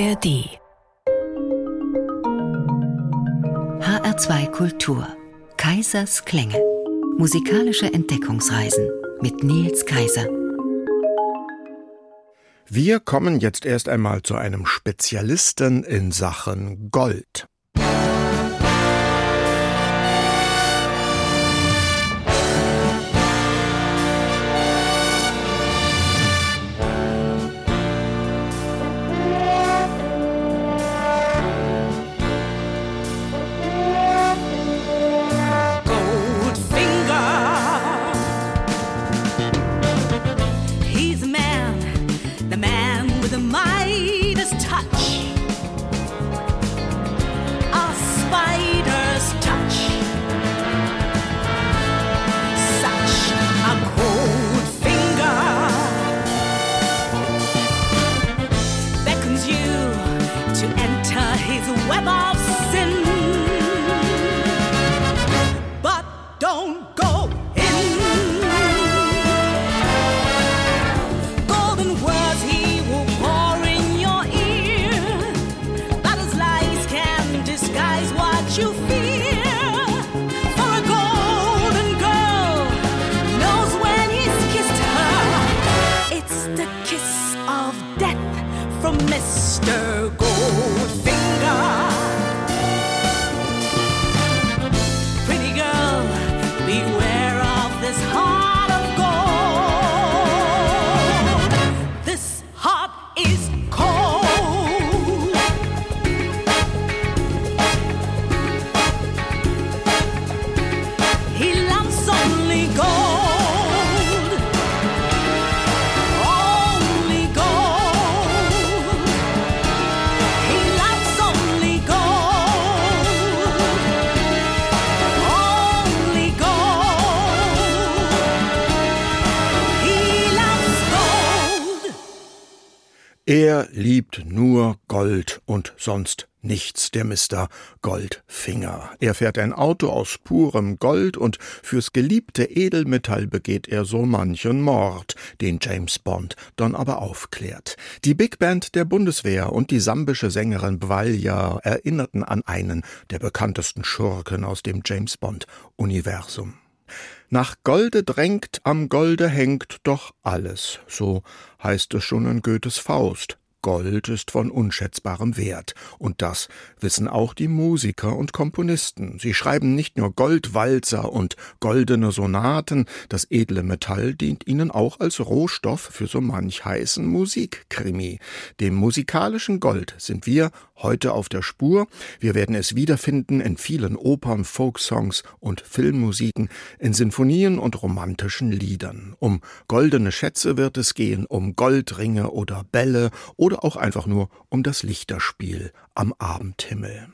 ARD HR2 Kultur. Kaisers Klänge. Musikalische Entdeckungsreisen mit Nils Kaiser. Wir kommen jetzt erst einmal zu einem Spezialisten in Sachen Gold. Er liebt nur Gold und sonst nichts, der Mister Goldfinger. Er fährt ein Auto aus purem Gold und fürs geliebte Edelmetall begeht er so manchen Mord, den James Bond dann aber aufklärt. Die Big Band der Bundeswehr und die sambische Sängerin Bwalya erinnerten an einen der bekanntesten Schurken aus dem James Bond Universum. Nach Golde drängt, am Golde hängt doch alles, so heißt es schon in Goethes Faust. Gold ist von unschätzbarem Wert, und das wissen auch die Musiker und Komponisten. Sie schreiben nicht nur Goldwalzer und goldene Sonaten, das edle Metall dient ihnen auch als Rohstoff für so manch heißen Musikkrimi. Dem musikalischen Gold sind wir heute auf der Spur. Wir werden es wiederfinden in vielen Opern, Folksongs und Filmmusiken, in Sinfonien und romantischen Liedern. Um goldene Schätze wird es gehen, um Goldringe oder Bälle oder auch einfach nur um das Lichterspiel am Abendhimmel.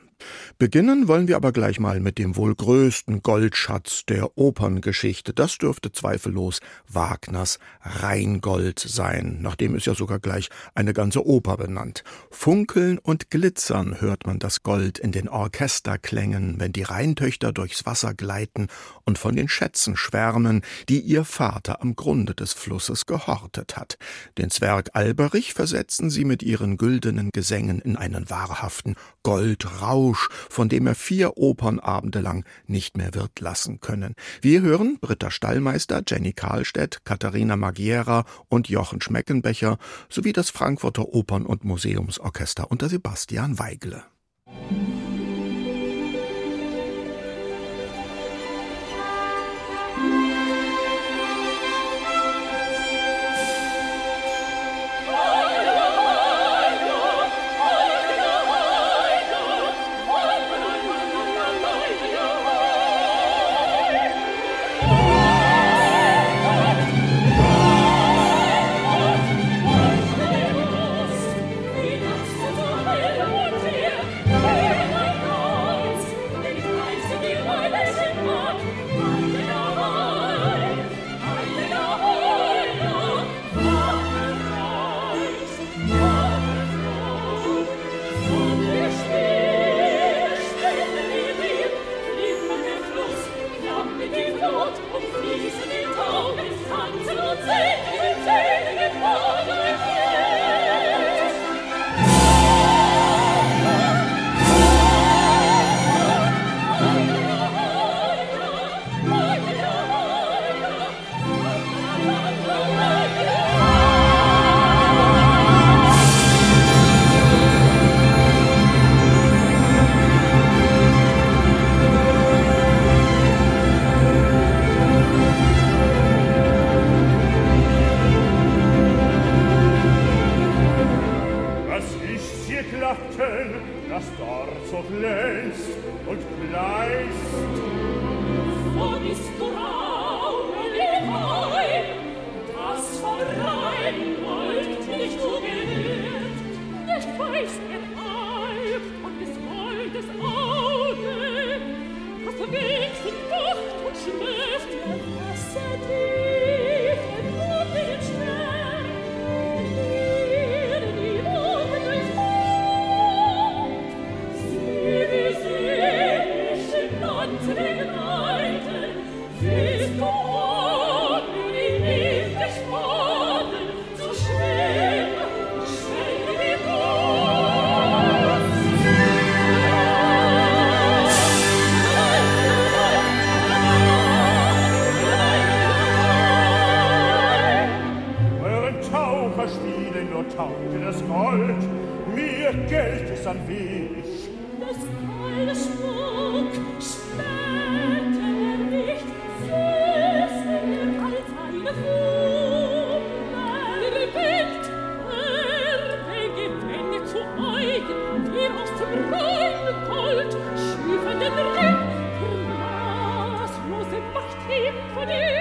Beginnen wollen wir aber gleich mal mit dem wohl größten Goldschatz der Operngeschichte. Das dürfte zweifellos Wagners Rheingold sein, nachdem ist ja sogar gleich eine ganze Oper benannt. Funkeln und glitzern hört man das Gold in den Orchesterklängen, wenn die Rheintöchter durchs Wasser gleiten und von den Schätzen schwärmen, die ihr Vater am Grunde des Flusses gehortet hat. Den Zwerg Alberich versetzen sie mit ihren güldenen Gesängen in einen wahrhaften Goldrausch, von dem er vier Opernabende lang nicht mehr wird lassen können. Wir hören Britta Stallmeister, Jenny Karlstedt, Katharina Magiera und Jochen Schmeckenbecher sowie das Frankfurter Opern- und Museumsorchester unter Sebastian Weigle. verspielen ihm verdient.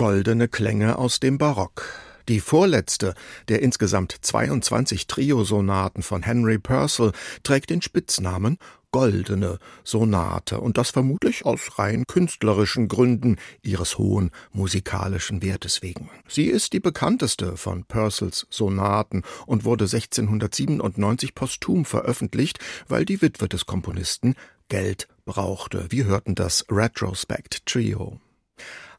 Goldene Klänge aus dem Barock. Die vorletzte der insgesamt 22 Triosonaten von Henry Purcell trägt den Spitznamen Goldene Sonate und das vermutlich aus rein künstlerischen Gründen ihres hohen musikalischen Wertes wegen. Sie ist die bekannteste von Purcells Sonaten und wurde 1697 posthum veröffentlicht, weil die Witwe des Komponisten Geld brauchte. Wir hörten das Retrospect Trio.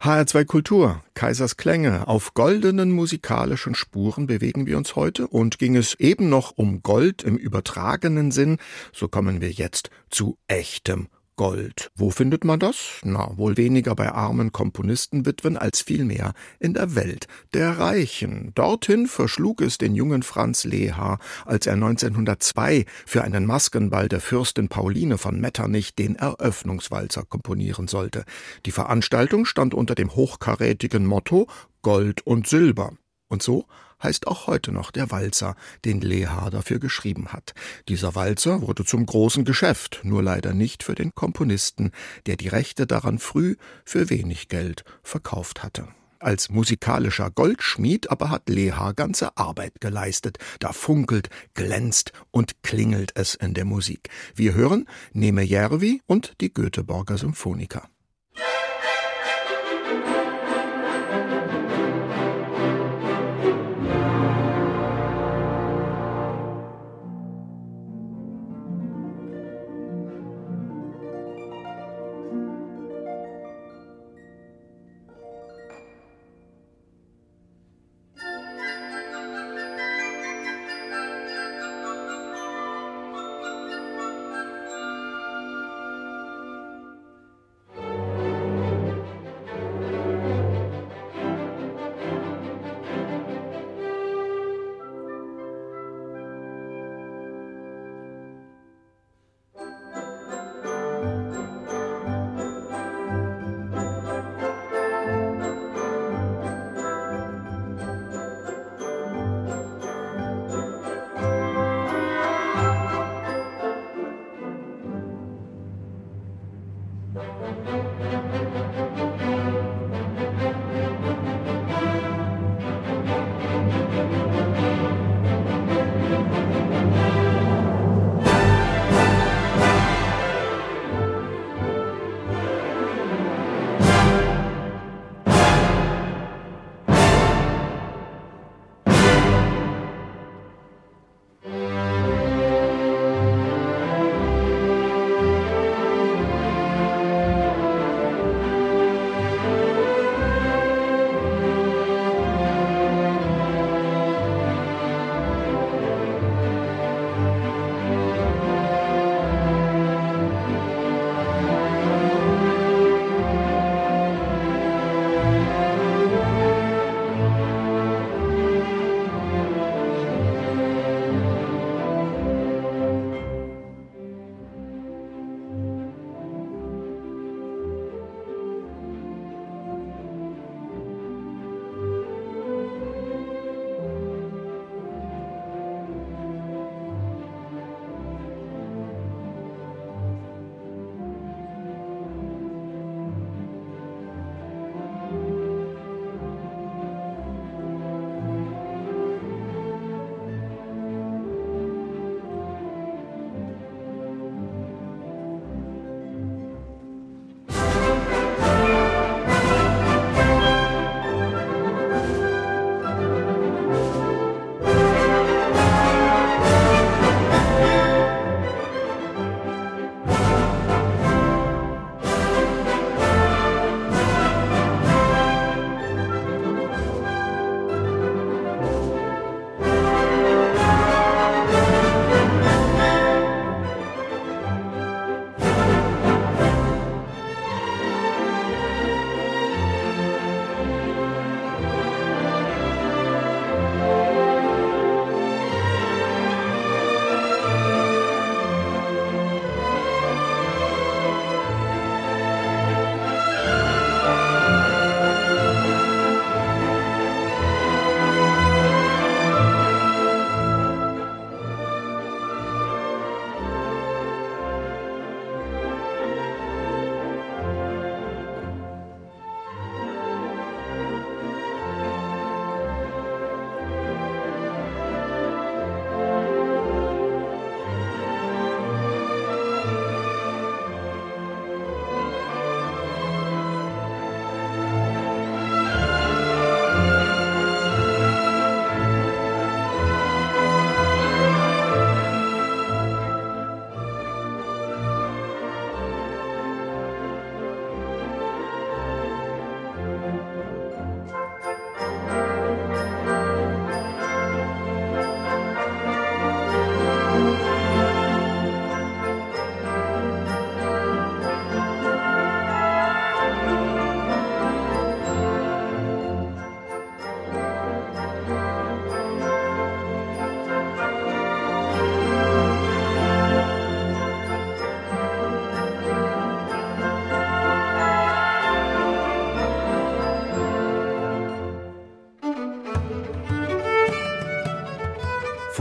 HR2 Kultur, Kaisers Klänge. Auf goldenen musikalischen Spuren bewegen wir uns heute und ging es eben noch um Gold im übertragenen Sinn, so kommen wir jetzt zu echtem Gold. Wo findet man das? Na, wohl weniger bei armen Komponistenwitwen als vielmehr in der Welt der Reichen. Dorthin verschlug es den jungen Franz Leha, als er 1902 für einen Maskenball der Fürstin Pauline von Metternich den Eröffnungswalzer komponieren sollte. Die Veranstaltung stand unter dem hochkarätigen Motto Gold und Silber. Und so heißt auch heute noch der Walzer, den Leha dafür geschrieben hat. Dieser Walzer wurde zum großen Geschäft, nur leider nicht für den Komponisten, der die Rechte daran früh für wenig Geld verkauft hatte. Als musikalischer Goldschmied aber hat Leha ganze Arbeit geleistet. Da funkelt, glänzt und klingelt es in der Musik. Wir hören Neme Järvi und die Göteborger Symphoniker.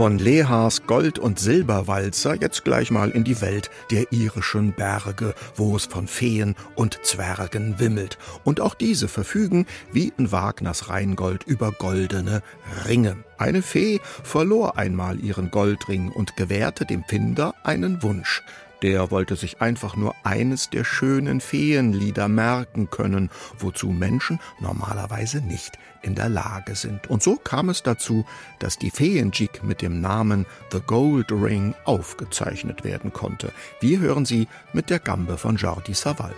Von Lehars Gold- und Silberwalzer jetzt gleich mal in die Welt der irischen Berge, wo es von Feen und Zwergen wimmelt. Und auch diese verfügen, wie in Wagners Rheingold, über goldene Ringe. Eine Fee verlor einmal ihren Goldring und gewährte dem Finder einen Wunsch. Der wollte sich einfach nur eines der schönen Feenlieder merken können, wozu Menschen normalerweise nicht in der Lage sind. Und so kam es dazu, dass die Feenjig mit dem Namen The Gold Ring aufgezeichnet werden konnte. Wir hören sie mit der Gambe von Jordi Savall.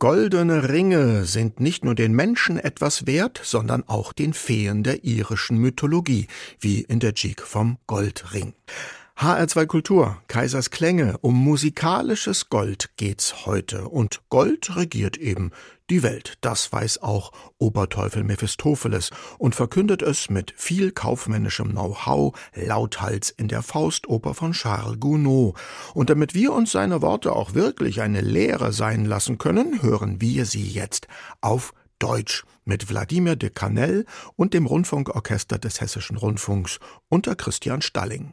Goldene Ringe sind nicht nur den Menschen etwas wert, sondern auch den Feen der irischen Mythologie, wie in der Jig vom Goldring. HR2 Kultur, Kaisers Klänge, um musikalisches Gold geht's heute. Und Gold regiert eben die Welt. Das weiß auch Oberteufel Mephistopheles und verkündet es mit viel kaufmännischem Know-how lauthals in der Faustoper von Charles Gounod. Und damit wir uns seine Worte auch wirklich eine Lehre sein lassen können, hören wir sie jetzt auf Deutsch mit Wladimir de Canel und dem Rundfunkorchester des Hessischen Rundfunks unter Christian Stalling.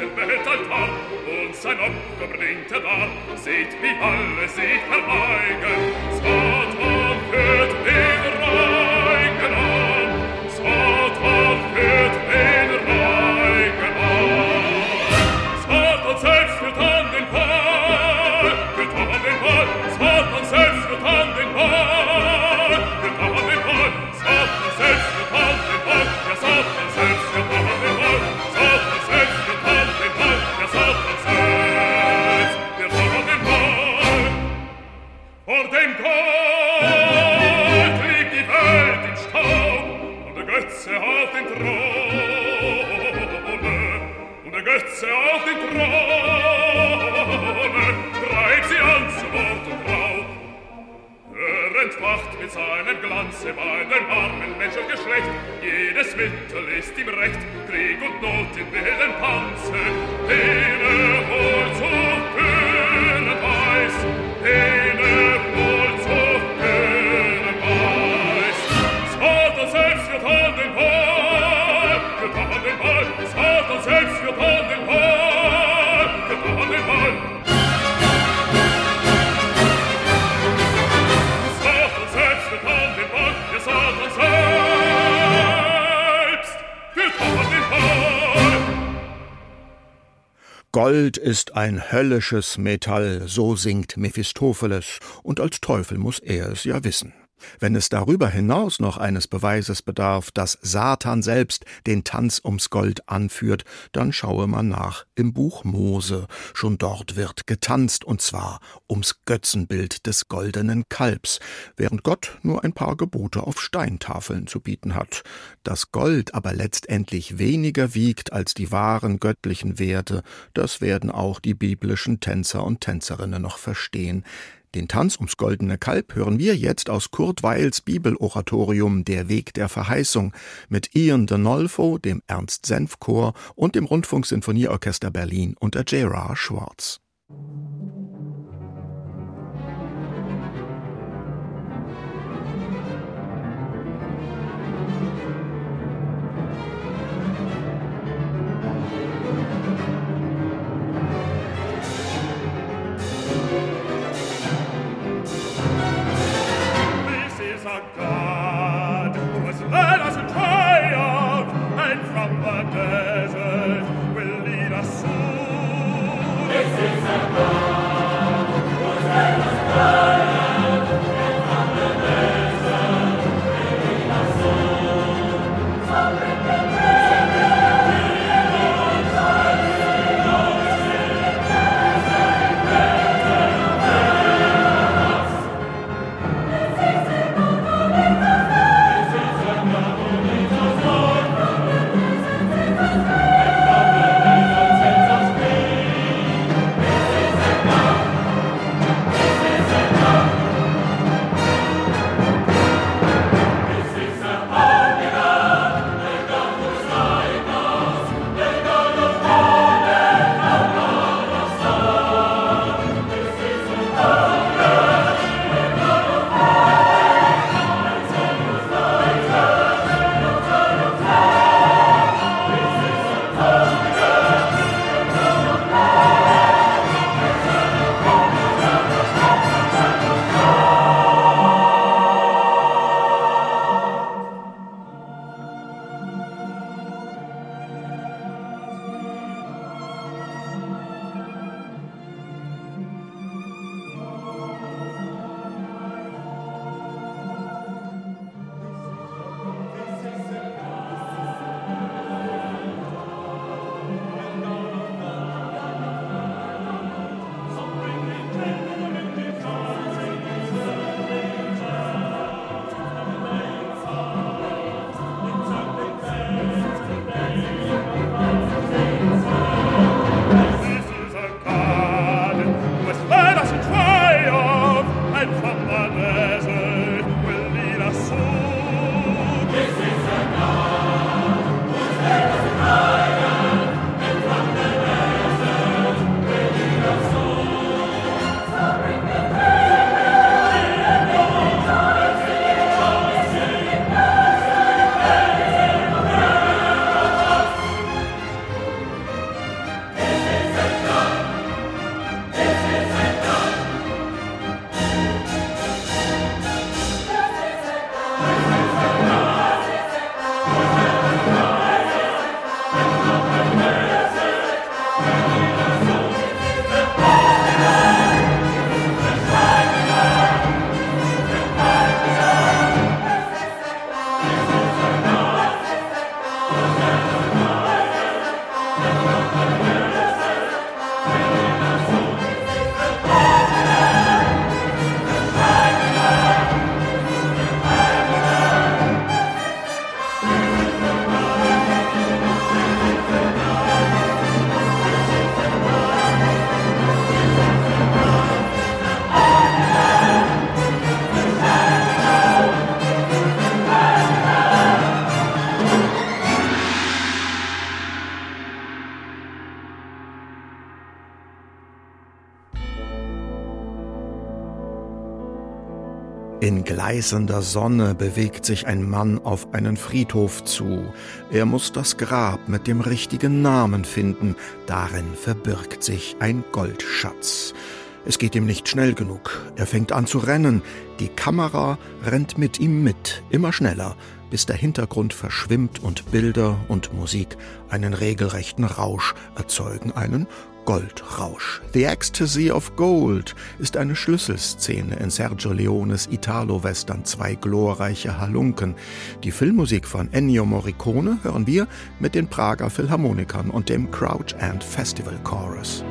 Altar und sein Opfer bringt er dar. Seht, wie alle sich verneigen, Satan führt den ein höllisches Metall, so singt Mephistopheles, und als Teufel muss er es ja wissen. Wenn es darüber hinaus noch eines Beweises bedarf, dass Satan selbst den Tanz ums Gold anführt, dann schaue man nach im Buch Mose. Schon dort wird getanzt, und zwar ums Götzenbild des goldenen Kalbs, während Gott nur ein paar Gebote auf Steintafeln zu bieten hat. Das Gold aber letztendlich weniger wiegt als die wahren göttlichen Werte, das werden auch die biblischen Tänzer und Tänzerinnen noch verstehen. Den Tanz ums goldene Kalb hören wir jetzt aus Kurt Weils Bibeloratorium Der Weg der Verheißung mit Ian de Nolfo, dem Ernst Senf Chor und dem Rundfunksinfonieorchester Berlin unter J.R. Schwartz. In gleißender Sonne bewegt sich ein Mann auf einen Friedhof zu. Er muss das Grab mit dem richtigen Namen finden. Darin verbirgt sich ein Goldschatz. Es geht ihm nicht schnell genug. Er fängt an zu rennen. Die Kamera rennt mit ihm mit, immer schneller, bis der Hintergrund verschwimmt und Bilder und Musik einen regelrechten Rausch erzeugen, einen Goldrausch. The Ecstasy of Gold ist eine Schlüsselszene in Sergio Leones Italo-Western Zwei glorreiche Halunken. Die Filmmusik von Ennio Morricone hören wir mit den Prager Philharmonikern und dem Crouch End Festival Chorus.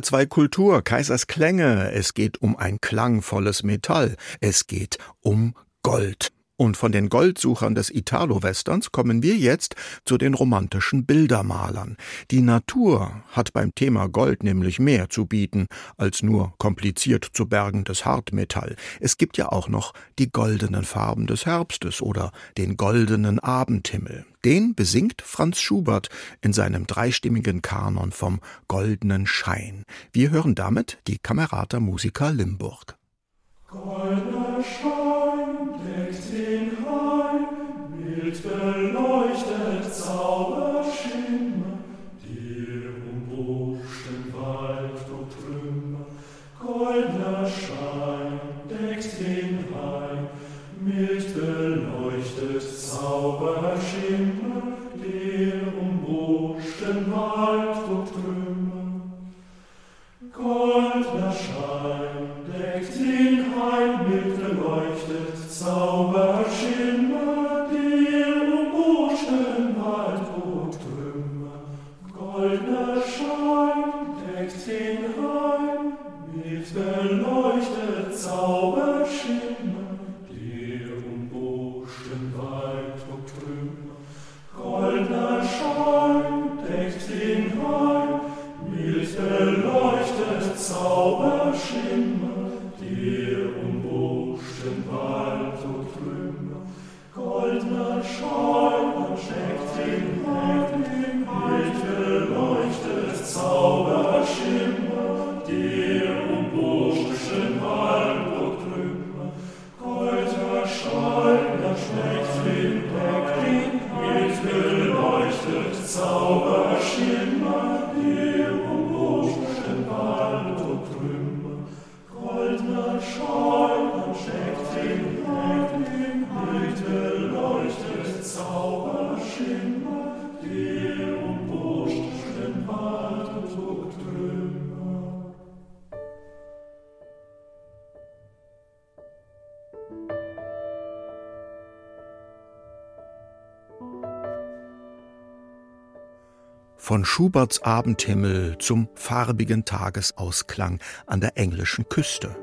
HR2 Kultur, Kaisers Klänge. Es geht um ein klangvolles Metall. Es geht um Gold. Und von den Goldsuchern des Italo-Westerns kommen wir jetzt zu den romantischen Bildermalern. Die Natur hat beim Thema Gold nämlich mehr zu bieten als nur kompliziert zu bergendes Hartmetall. Es gibt ja auch noch die goldenen Farben des Herbstes oder den goldenen Abendhimmel. Den besingt Franz Schubert in seinem dreistimmigen Kanon vom goldenen Schein. Wir hören damit die Kamerata Musiker Limburg. Goldener Schein von Schuberts Abendhimmel zum farbigen Tagesausklang an der englischen Küste.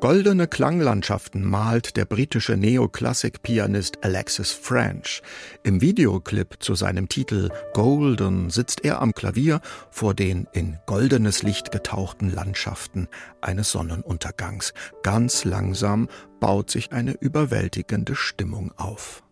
Goldene Klanglandschaften malt der britische Neoklassik-Pianist Alexis French. Im Videoclip zu seinem Titel Golden sitzt er am Klavier vor den in goldenes Licht getauchten Landschaften eines Sonnenuntergangs. Ganz langsam baut sich eine überwältigende Stimmung auf.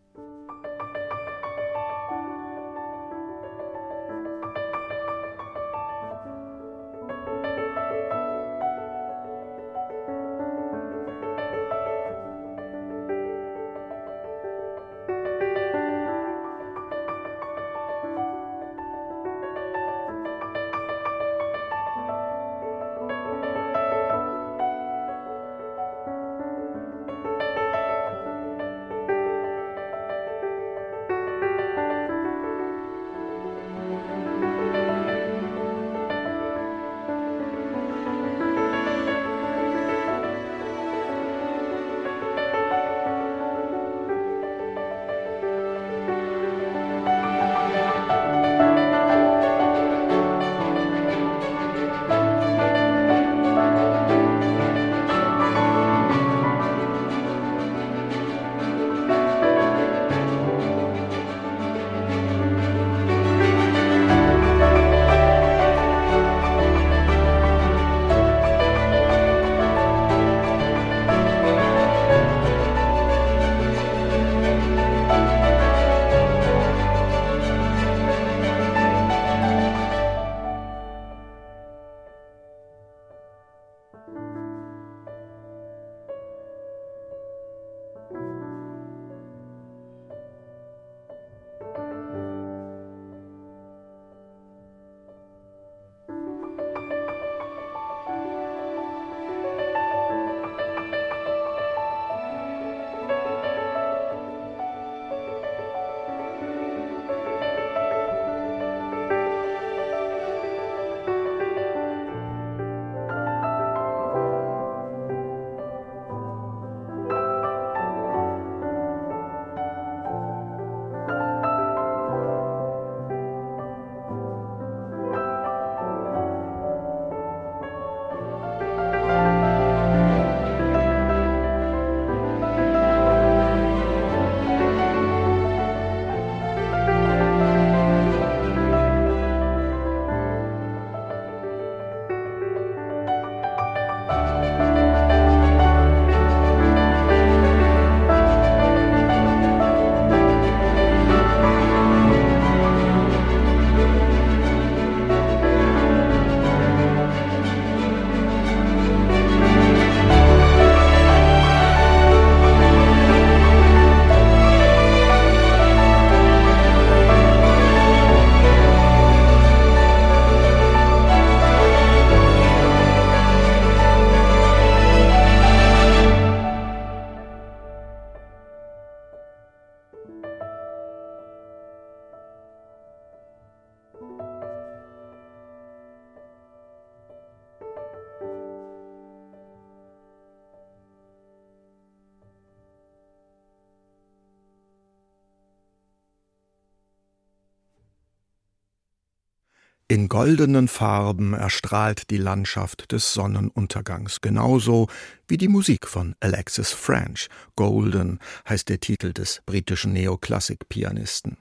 In goldenen Farben erstrahlt die Landschaft des Sonnenuntergangs, genauso wie die Musik von Alexis French. Golden heißt der Titel des britischen Neoklassik-Pianisten.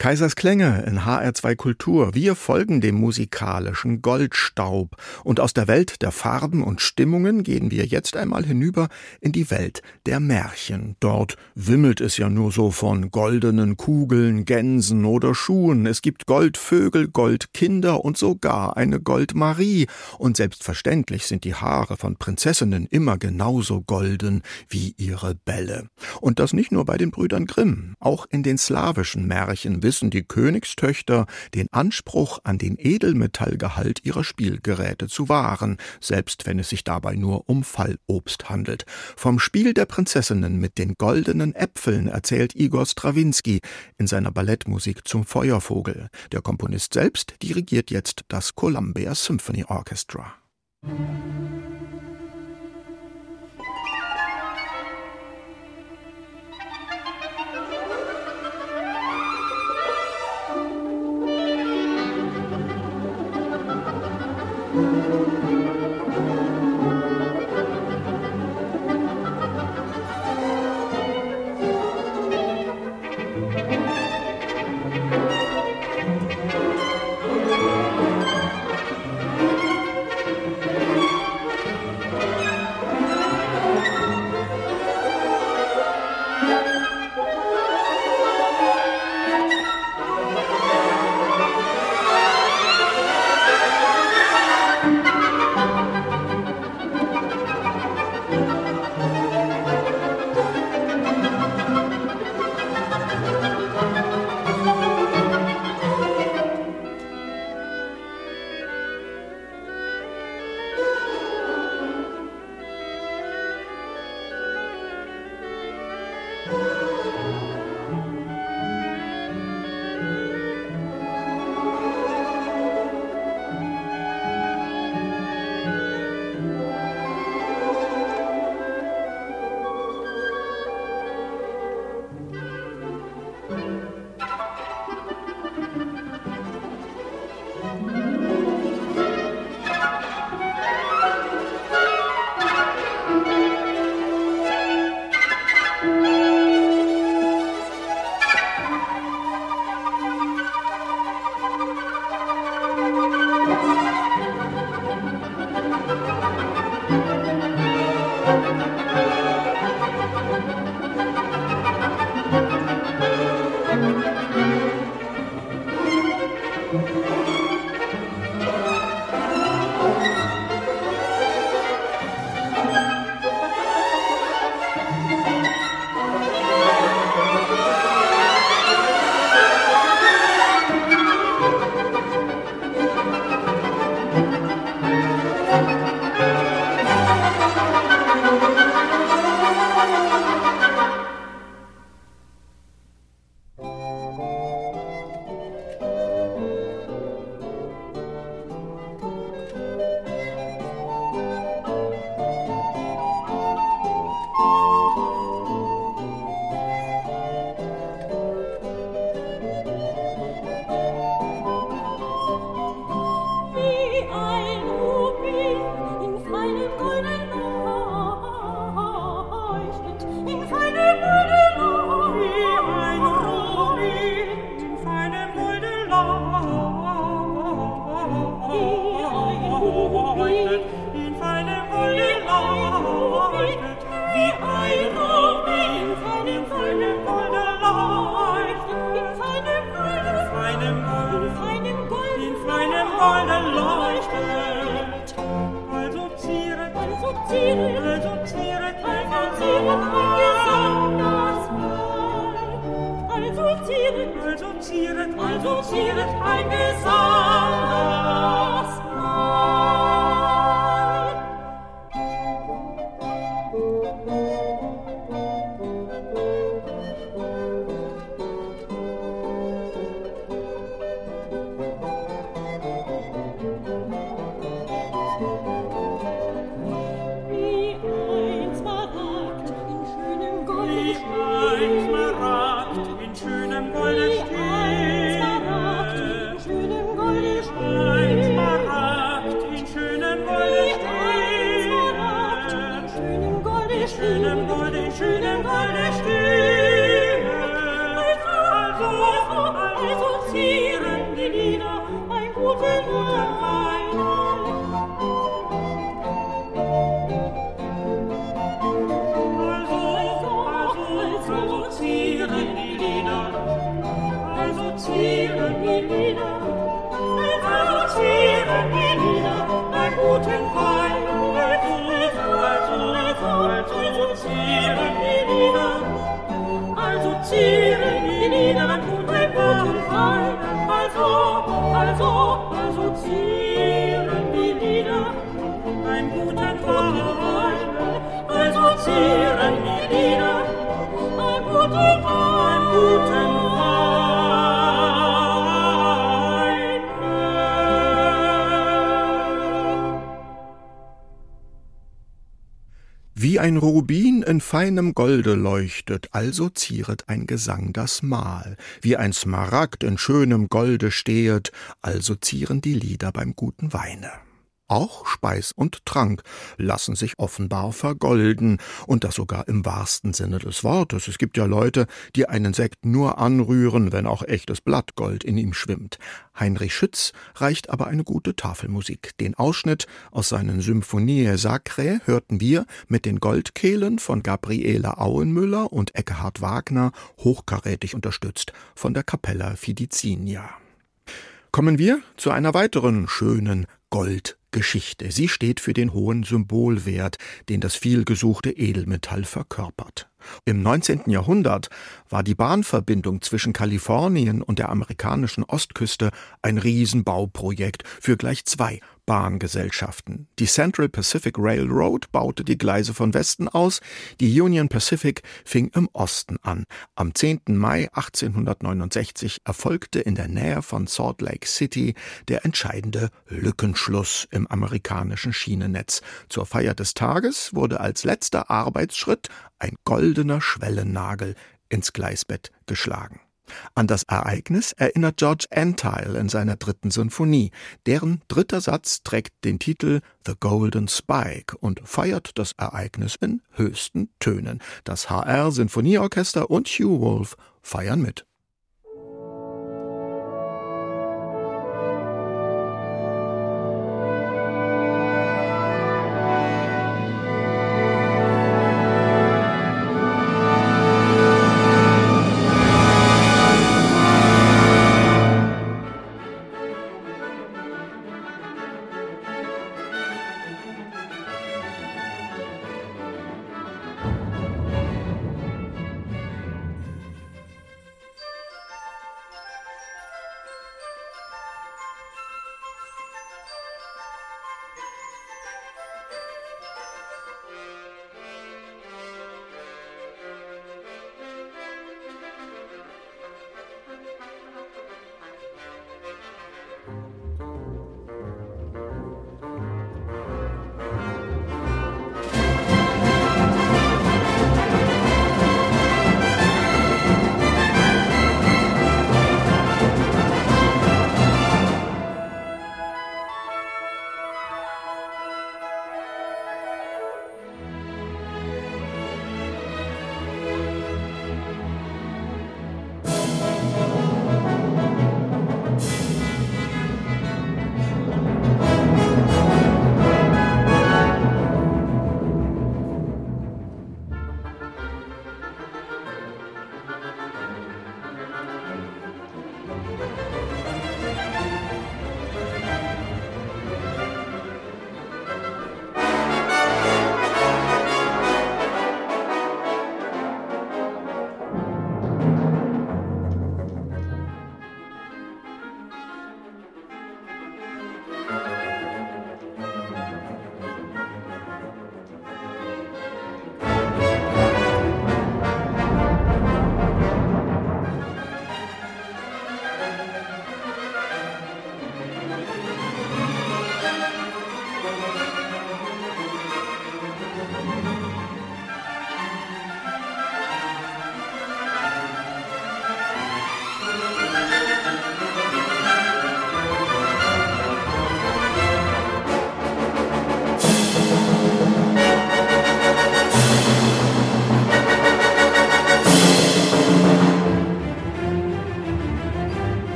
Kaisers Klänge in HR2 Kultur. Wir folgen dem musikalischen Goldstaub. Und aus der Welt der Farben und Stimmungen gehen wir jetzt einmal hinüber in die Welt der Märchen. Dort wimmelt es ja nur so von goldenen Kugeln, Gänsen oder Schuhen. Es gibt Goldvögel, Goldkinder und sogar eine Goldmarie. Und selbstverständlich sind die Haare von Prinzessinnen immer genauso golden wie ihre Bälle. Und das nicht nur bei den Brüdern Grimm. Auch in den slawischen Märchen wissen die Königstöchter den Anspruch an den Edelmetallgehalt ihrer Spielgeräte zu wahren, selbst wenn es sich dabei nur um Fallobst handelt. Vom Spiel der Prinzessinnen mit den goldenen Äpfeln erzählt Igor Strawinski in seiner Ballettmusik zum Feuervogel. Der Komponist selbst dirigiert jetzt das Columbia Symphony Orchestra. Musik Música Also zieret, also Exaltiert ein Gesang. Wie ein Rubin in feinem Golde leuchtet, also zieret ein Gesang das Mahl. Wie ein Smaragd in schönem Golde stehet, also zieren die Lieder beim guten Weine. Auch Speis und Trank lassen sich offenbar vergolden, und das sogar im wahrsten Sinne des Wortes. Es gibt ja Leute, die einen Sekt nur anrühren, wenn auch echtes Blattgold in ihm schwimmt. Heinrich Schütz reicht aber eine gute Tafelmusik. Den Ausschnitt aus seinen Symphonie Sacré hörten wir mit den Goldkehlen von Gabriele Auenmüller und Eckehard Wagner, hochkarätig unterstützt von der Capella Fidicinia. Kommen wir zu einer weiteren schönen Goldgeschichte. Sie steht für den hohen Symbolwert, den das vielgesuchte Edelmetall verkörpert. Im 19. Jahrhundert war die Bahnverbindung zwischen Kalifornien und der amerikanischen Ostküste ein Riesenbauprojekt für gleich zwei Bahngesellschaften. Die Central Pacific Railroad baute die Gleise von Westen aus, die Union Pacific fing im Osten an. Am 10. Mai 1869 erfolgte in der Nähe von Salt Lake City der entscheidende Lückenschluss im amerikanischen Schienennetz. Zur Feier des Tages wurde als letzter Arbeitsschritt ein goldener Schwellennagel ins Gleisbett geschlagen. An das Ereignis erinnert George Antile in seiner dritten Sinfonie. Deren dritter Satz trägt den Titel The Golden Spike und feiert das Ereignis in höchsten Tönen. Das HR Sinfonieorchester und Hugh Wolf feiern mit.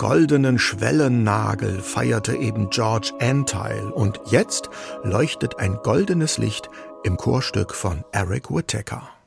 Goldenen Schwellennagel feierte eben George Anteil und jetzt leuchtet ein goldenes Licht im Chorstück von Eric Whittaker.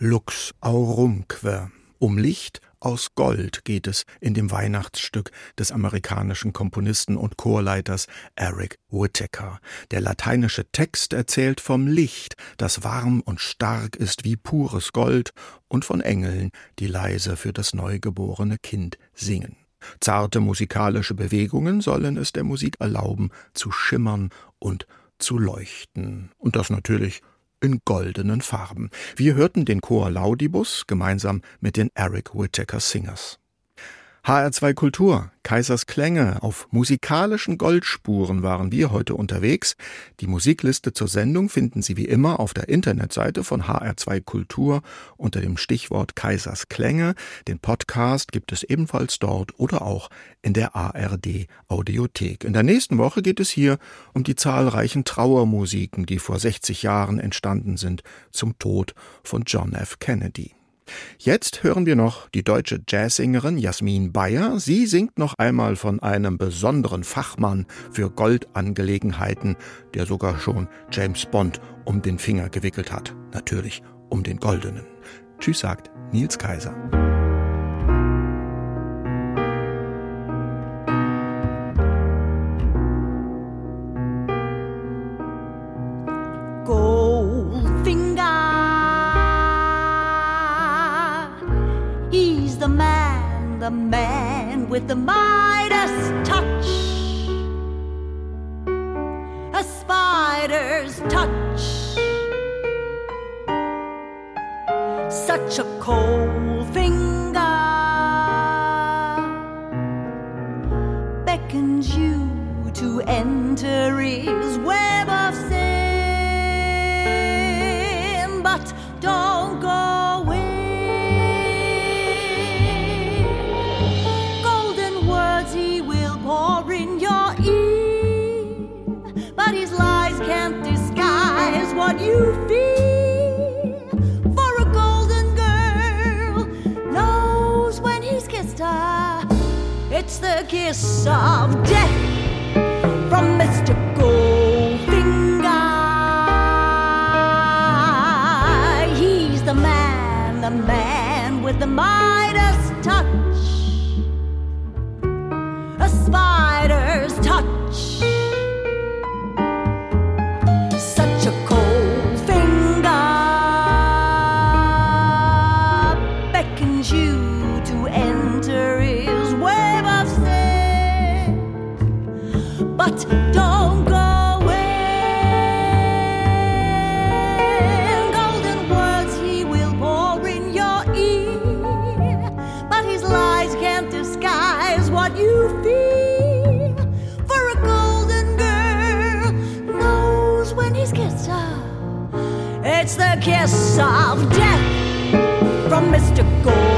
Lux aurumque. Um Licht aus Gold geht es in dem Weihnachtsstück des amerikanischen Komponisten und Chorleiters Eric Whittaker. Der lateinische Text erzählt vom Licht, das warm und stark ist wie pures Gold, und von Engeln, die leise für das neugeborene Kind singen. Zarte musikalische Bewegungen sollen es der Musik erlauben, zu schimmern und zu leuchten. Und das natürlich in goldenen Farben. Wir hörten den Chor Laudibus gemeinsam mit den Eric Whittaker Singers. HR2 Kultur, Kaisers Klänge, auf musikalischen Goldspuren waren wir heute unterwegs. Die Musikliste zur Sendung finden Sie wie immer auf der Internetseite von HR2 Kultur unter dem Stichwort Kaisers Klänge. Den Podcast gibt es ebenfalls dort oder auch in der ARD Audiothek. In der nächsten Woche geht es hier um die zahlreichen Trauermusiken, die vor 60 Jahren entstanden sind zum Tod von John F. Kennedy. Jetzt hören wir noch die deutsche Jazzsängerin Jasmin Bayer. Sie singt noch einmal von einem besonderen Fachmann für Goldangelegenheiten, der sogar schon James Bond um den Finger gewickelt hat. Natürlich um den goldenen. Tschüss sagt Nils Kaiser. The man with the Midas touch. A spider's touch. Such a cold finger beckons you to enter his web of sin. But don't It's the kiss of death from Mr. Goldfinger. He's the man, the man with the Midas to go.